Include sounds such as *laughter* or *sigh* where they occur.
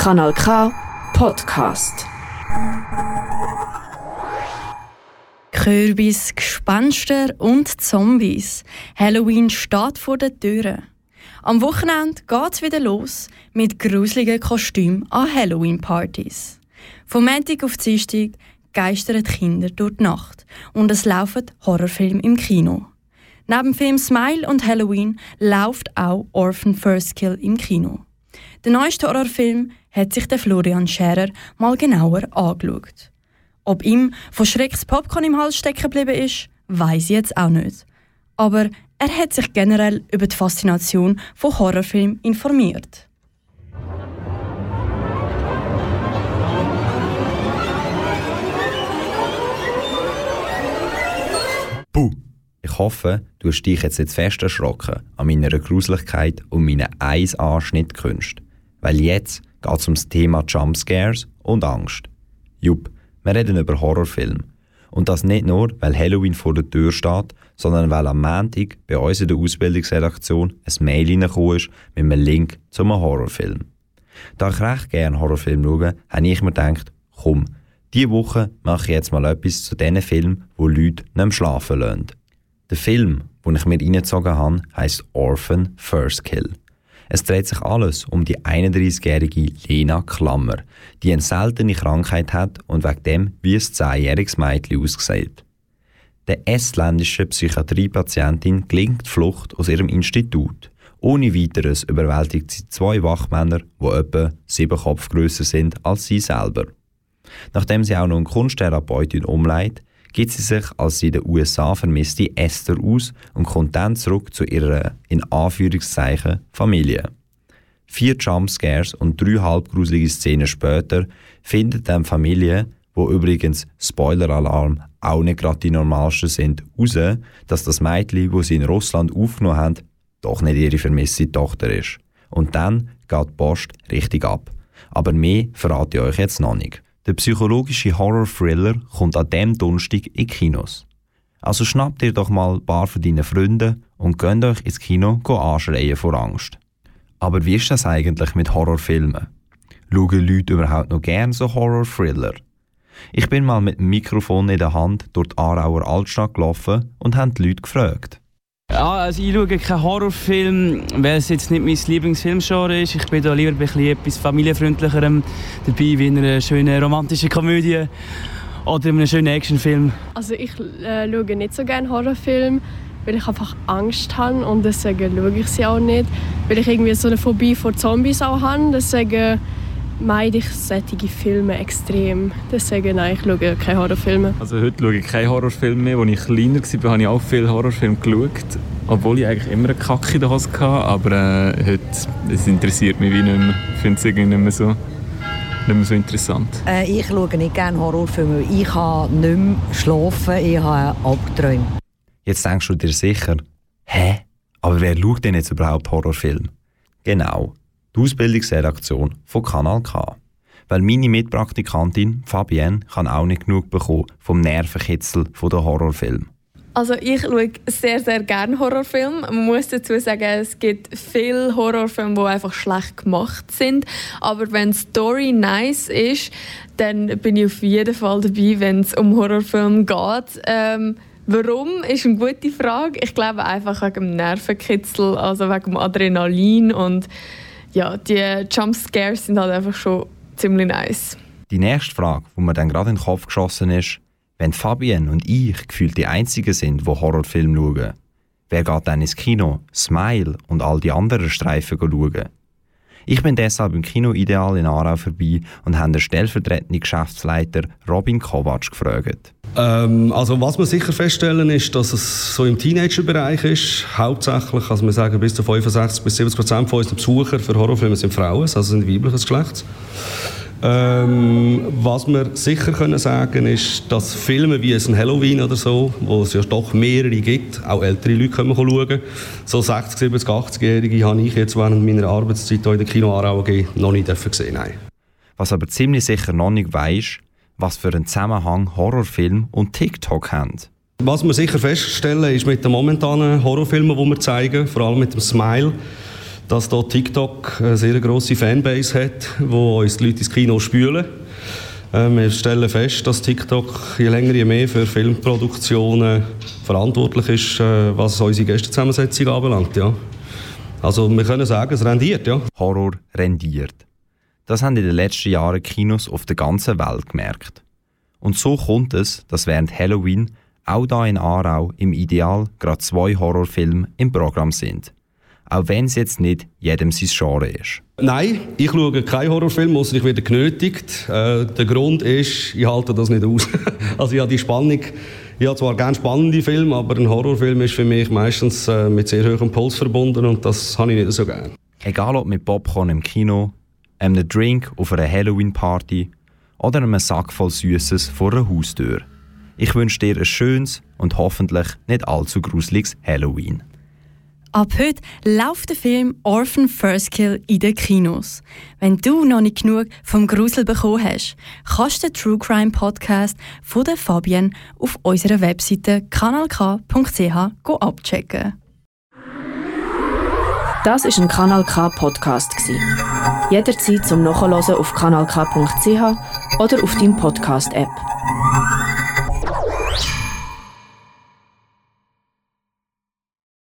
Kanal K Podcast. Kürbis, Gespenster und Zombies. Halloween steht vor den Türen. Am Wochenende geht's wieder los mit gruseligen Kostümen an Halloween-Partys. Vom Montag auf Dienstag geistern Kinder durch die Nacht und es laufen Horrorfilme im Kino. Neben Film Smile und Halloween läuft auch Orphan First Kill im Kino. Der neueste Horrorfilm hat sich der Florian Scherer mal genauer angeschaut. Ob ihm von Schrecks Popcorn im Hals stecken geblieben ist, weiß ich jetzt auch nicht. Aber er hat sich generell über die Faszination von Horrorfilmen informiert. Puh! Ich hoffe, du hast dich jetzt nicht fest erschrocken an meiner Gruseligkeit und meinen 1A-Schnittkünsten. Weil jetzt geht es um das Thema Jumpscares und Angst. Jupp, wir reden über Horrorfilme. Und das nicht nur, weil Halloween vor der Tür steht, sondern weil am Montag bei uns in der Ausbildungsredaktion ein Mail reingekommen ist mit einem Link zu einem Horrorfilm. Da ich recht gerne Horrorfilme schaue, habe ich mir gedacht, komm, diese Woche mache ich jetzt mal etwas zu diesen Filmen, wo Leute nicht schlafen lassen. Der Film, den ich mir reingezogen habe, heisst Orphan First Kill. Es dreht sich alles um die 31-jährige Lena Klammer, die eine seltene Krankheit hat und wegen dem wie ein 10-jähriges Mädchen aussieht. Der estländischen Psychiatriepatientin gelingt die Flucht aus ihrem Institut. Ohne weiteres überwältigt sie zwei Wachmänner, die etwa sieben Kopf grösser sind als sie selber. Nachdem sie auch noch eine Kunsttherapeutin umleitet, gibt sie sich als in den USA vermisste Esther aus und kommt dann zurück zu ihrer, in Anführungszeichen, Familie. Vier Jumpscares und drei halbgruselige Szenen später findet dann Familie, wo übrigens Spoiler-Alarm auch nicht gerade die normalsten sind, heraus, dass das Mädchen, wo sie in Russland aufgenommen haben, doch nicht ihre vermisste Tochter ist. Und dann geht die Post richtig ab. Aber mehr verrate ich euch jetzt noch nicht. Der psychologische Horror-Thriller kommt an diesem Donnerstag in Kinos. Also schnappt ihr doch mal ein paar von deinen Freunden und könnt euch ins Kino anschreien vor Angst. Aber wie ist das eigentlich mit Horrorfilmen? Schauen Leute überhaupt noch gern so Horror-Thriller? Ich bin mal mit dem Mikrofon in der Hand durch die Aarauer Altstadt gelaufen und habe die Leute gefragt. Ja, also ich schaue keinen Horrorfilm, weil es jetzt nicht mein Lieblingsfilmgenre ist. Ich bin da lieber bei etwas familienfreundlicherem dabei, wie in einer schönen romantischen Komödie oder in einem schönen Actionfilm. Also ich äh, schaue nicht so gerne Horrorfilme, weil ich einfach Angst habe und deswegen schaue ich sie auch nicht, weil ich irgendwie so eine Phobie vor Zombies auch habe. Deswegen meide ich solche Filme extrem. Deswegen nein, ich schaue keine Horrorfilme. Also heute schaue ich keine Horrorfilme mehr. Als ich kleiner war, habe ich auch viele Horrorfilme geschaut. Obwohl ich eigentlich immer eine Kacke in der Hose hatte. Aber äh, heute es interessiert mich wie nicht mehr. Ich finde es irgendwie nicht mehr so, nicht mehr so interessant. Äh, ich schaue nicht gerne Horrorfilme. Ich kann nicht mehr schlafen. Ich habe Albträume. Jetzt denkst du dir sicher, hä? Aber wer schaut denn jetzt überhaupt Horrorfilme? Genau, die Ausbildungsredaktion von Kanal K. Weil meine Mitpraktikantin Fabienne kann auch nicht genug bekommen vom Nervenkitzel der Horrorfilm. Also ich schaue sehr, sehr gerne Horrorfilme. Man muss dazu sagen, es gibt viele Horrorfilme, die einfach schlecht gemacht sind. Aber wenn die Story nice ist, dann bin ich auf jeden Fall dabei, wenn es um Horrorfilme geht. Ähm, warum, ist eine gute Frage. Ich glaube einfach wegen dem Nervenkitzel, also wegen dem Adrenalin und ja, die Jumpscares sind halt einfach schon ziemlich nice. Die nächste Frage, die mir dann gerade in den Kopf geschossen ist, wenn Fabienne und ich gefühlt die Einzigen sind, die Horrorfilme schauen, wer geht dann ins Kino, Smile und all die anderen Streifen schauen? Ich bin deshalb im Kino Ideal in Aarau vorbei und habe den stellvertretenden Geschäftsleiter Robin Kovac gefragt. Ähm, also was wir sicher feststellen ist, dass es so im Teenagerbereich ist. Hauptsächlich, also wir sagen bis zu 65 bis 70 Prozent von unseren Besuchern für Horrorfilme sind Frauen, also sind weibliches Geschlecht. Ähm, was wir sicher können sagen ist, dass Filme wie ein Halloween oder so, wo es ja doch mehrere gibt, auch ältere Leute können schauen. So 60, 70, 80-Jährige habe ich jetzt während meiner Arbeitszeit hier in der Kino Aarau noch nicht gesehen. Nein. Was aber ziemlich sicher noch nicht weiss, was für einen Zusammenhang Horrorfilm und TikTok haben. Was wir sicher feststellen ist mit den momentanen Horrorfilmen, die wir zeigen, vor allem mit dem Smile, dass dort TikTok eine sehr grosse Fanbase hat, wo uns die Leute ins Kino spülen. Äh, wir stellen fest, dass TikTok je länger je mehr für Filmproduktionen verantwortlich ist, äh, was unsere Gästezusammensetzung anbelangt. Ja. Also wir können sagen, es rendiert. Ja. Horror rendiert. Das haben in den letzten Jahren Kinos auf der ganzen Welt gemerkt. Und so kommt es, dass während Halloween auch da in Aarau im Ideal gerade zwei Horrorfilme im Programm sind. Auch wenn es jetzt nicht jedem sein Genre ist. Nein, ich schaue keinen Horrorfilm, muss ich wieder genötigt. Äh, der Grund ist, ich halte das nicht aus. *laughs* also ich habe die Spannung, ich habe zwar gerne spannende Filme, aber ein Horrorfilm ist für mich meistens äh, mit sehr hohem Puls verbunden und das habe ich nicht so gerne. Egal ob mit Popcorn im Kino, einem Drink auf einer Halloween-Party oder einem Sack voll Süßes vor einer Haustür. Ich wünsche dir ein schönes und hoffentlich nicht allzu gruseliges Halloween. Ab heute läuft der Film Orphan First Kill in den Kinos. Wenn du noch nicht genug vom Grusel bekommen hast, kannst du den True Crime Podcast von der Fabienne auf unserer Webseite kanalk.ch abchecken. Das ist ein Kanal K Podcast Jederzeit zum Nachhören auf kanalk.ch oder auf deinem Podcast App.